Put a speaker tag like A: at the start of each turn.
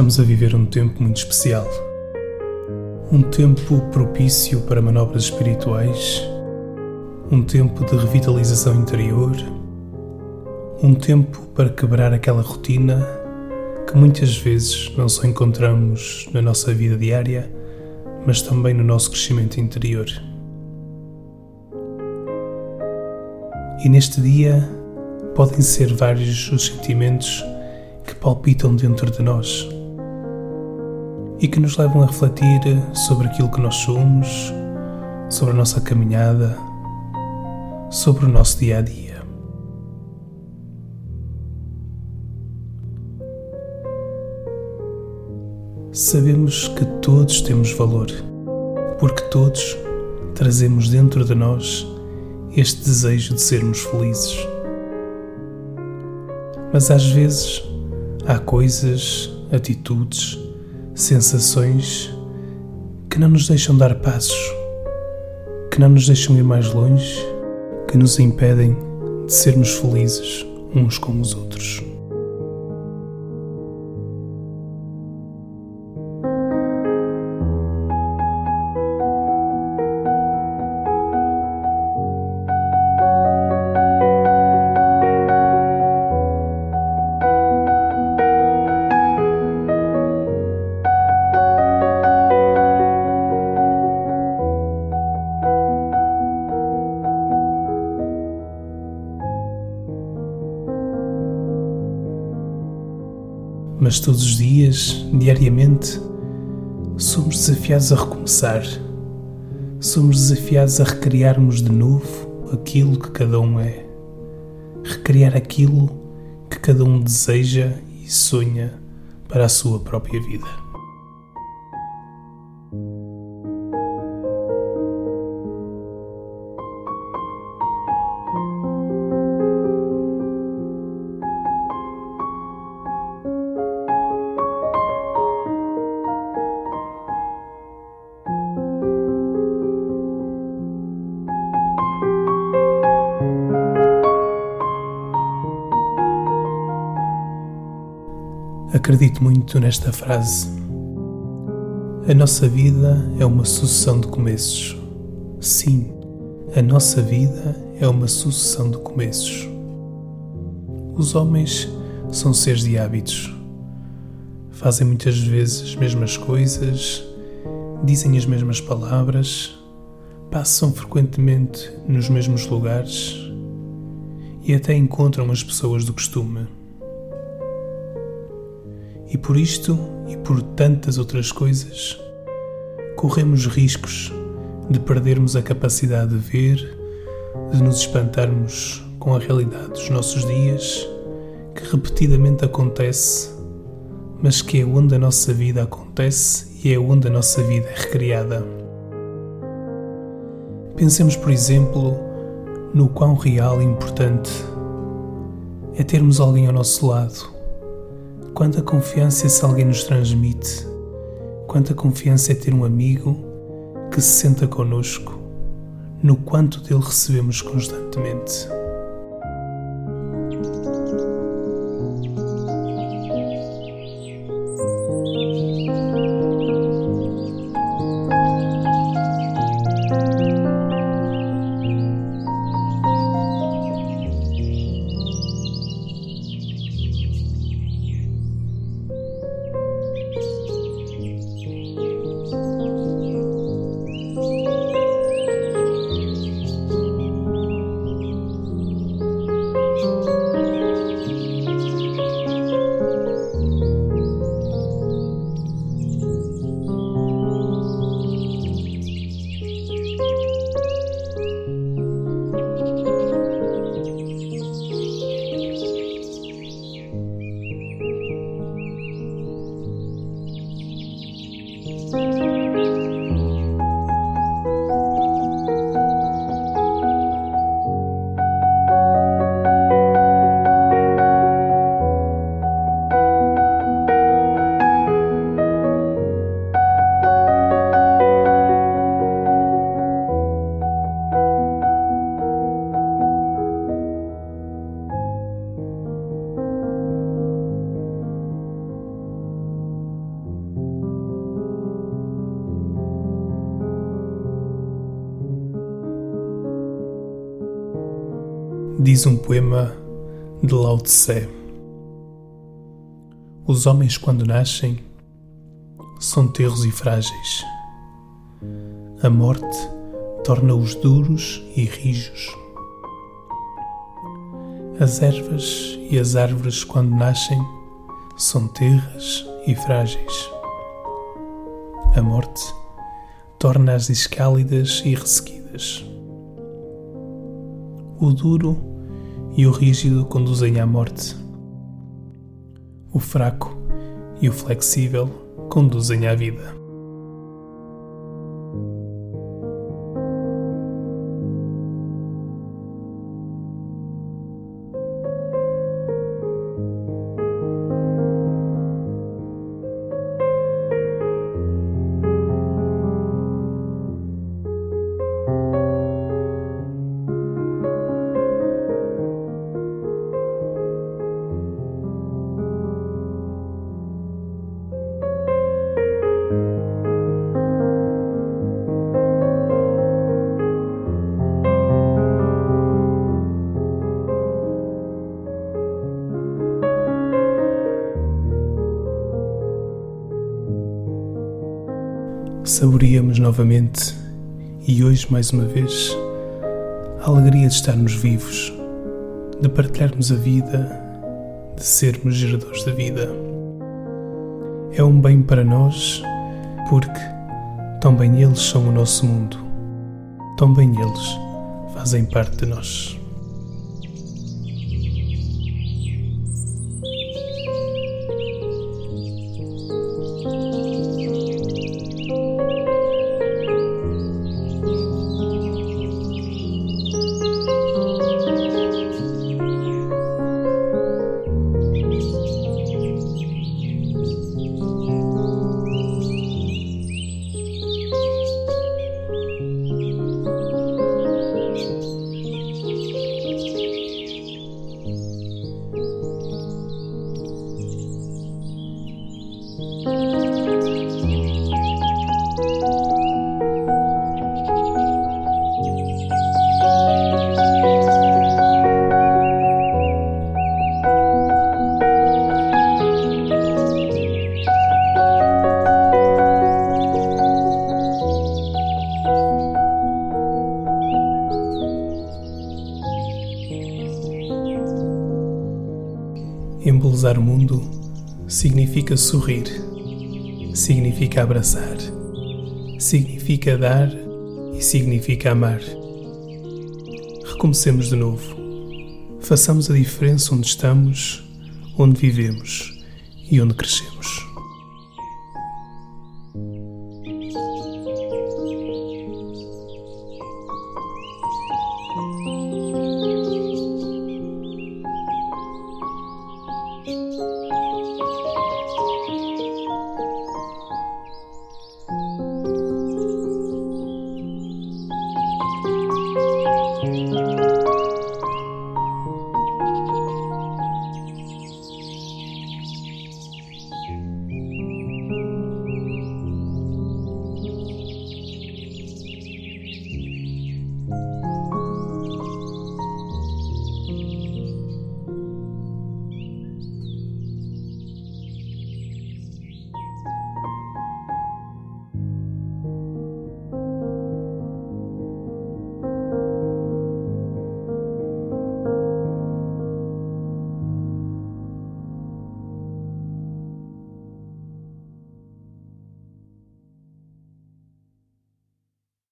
A: Estamos a viver um tempo muito especial. Um tempo propício para manobras espirituais, um tempo de revitalização interior, um tempo para quebrar aquela rotina que muitas vezes não só encontramos na nossa vida diária, mas também no nosso crescimento interior. E neste dia podem ser vários os sentimentos que palpitam dentro de nós e que nos levam a refletir sobre aquilo que nós somos, sobre a nossa caminhada, sobre o nosso dia a dia. Sabemos que todos temos valor, porque todos trazemos dentro de nós este desejo de sermos felizes. Mas às vezes há coisas, atitudes, sensações que não nos deixam dar passos, que não nos deixam ir mais longe, que nos impedem de sermos felizes uns com os outros. Mas todos os dias, diariamente, somos desafiados a recomeçar. Somos desafiados a recriarmos de novo aquilo que cada um é. Recriar aquilo que cada um deseja e sonha para a sua própria vida. Acredito muito nesta frase. A nossa vida é uma sucessão de começos. Sim, a nossa vida é uma sucessão de começos. Os homens são seres de hábitos. Fazem muitas vezes as mesmas coisas, dizem as mesmas palavras, passam frequentemente nos mesmos lugares e até encontram as pessoas do costume. E por isto e por tantas outras coisas, corremos riscos de perdermos a capacidade de ver, de nos espantarmos com a realidade dos nossos dias, que repetidamente acontece, mas que é onde a nossa vida acontece e é onde a nossa vida é recriada. Pensemos, por exemplo, no quão real e importante é termos alguém ao nosso lado Quanta confiança esse alguém nos transmite. Quanta confiança é ter um amigo que se senta conosco, no quanto dele recebemos constantemente. Diz um poema de Lao Tse. Os homens, quando nascem, são terros e frágeis. A morte torna-os duros e rijos. As ervas e as árvores, quando nascem, são terras e frágeis. A morte torna-as escálidas e ressequidas. O duro e o rígido conduzem à morte. O fraco e o flexível conduzem à vida. Saboreamos novamente e hoje mais uma vez a alegria de estarmos vivos, de partilharmos a vida, de sermos geradores da vida. É um bem para nós porque também eles são o nosso mundo, também eles fazem parte de nós. Embelezar o mundo significa sorrir, significa abraçar, significa dar e significa amar. Recomecemos de novo. Façamos a diferença onde estamos, onde vivemos e onde crescemos.